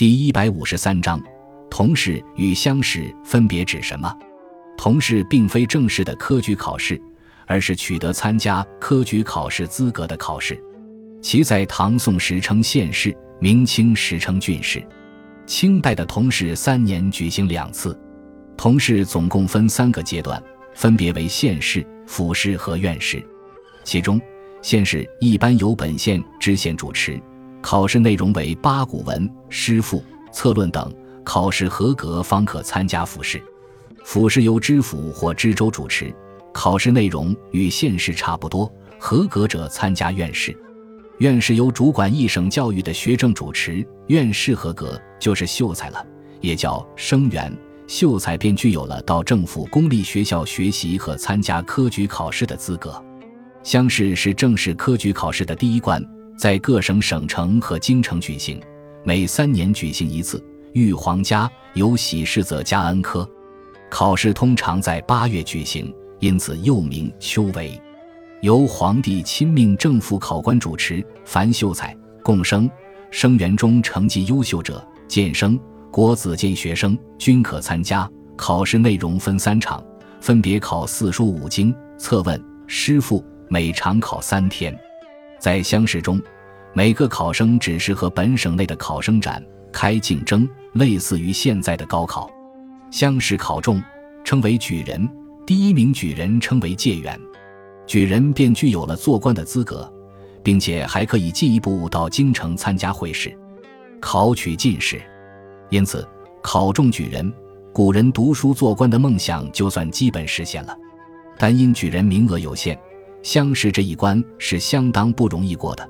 第一百五十三章，同试与乡试分别指什么？同试并非正式的科举考试，而是取得参加科举考试资格的考试。其在唐宋时称县试，明清时称郡试。清代的同试三年举行两次。同试总共分三个阶段，分别为县试、府试和院试。其中，县试一般由本县知县主持。考试内容为八股文、诗赋、策论等，考试合格方可参加府试。府试由知府或知州主持，考试内容与县试差不多，合格者参加院试。院试由主管一省教育的学政主持，院试合格就是秀才了，也叫生员。秀才便具有了到政府公立学校学习和参加科举考试的资格。乡试是正式科举考试的第一关。在各省省城和京城举行，每三年举行一次。遇皇家有喜事则加恩科。考试通常在八月举行，因此又名秋闱。由皇帝亲命政府考官主持，凡秀才、贡生、生员中成绩优秀者，荐生、国子监学生均可参加。考试内容分三场，分别考四书五经、策问、诗赋，每场考三天。在乡试中，每个考生只是和本省内的考生展开竞争，类似于现在的高考。乡试考中称为举人，第一名举人称为解元，举人便具有了做官的资格，并且还可以进一步到京城参加会试，考取进士。因此，考中举人，古人读书做官的梦想就算基本实现了。但因举人名额有限。相识这一关是相当不容易过的，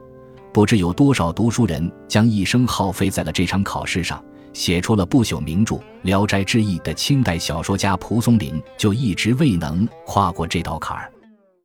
不知有多少读书人将一生耗费在了这场考试上。写出了不朽名著《聊斋志异》的清代小说家蒲松龄就一直未能跨过这道坎儿。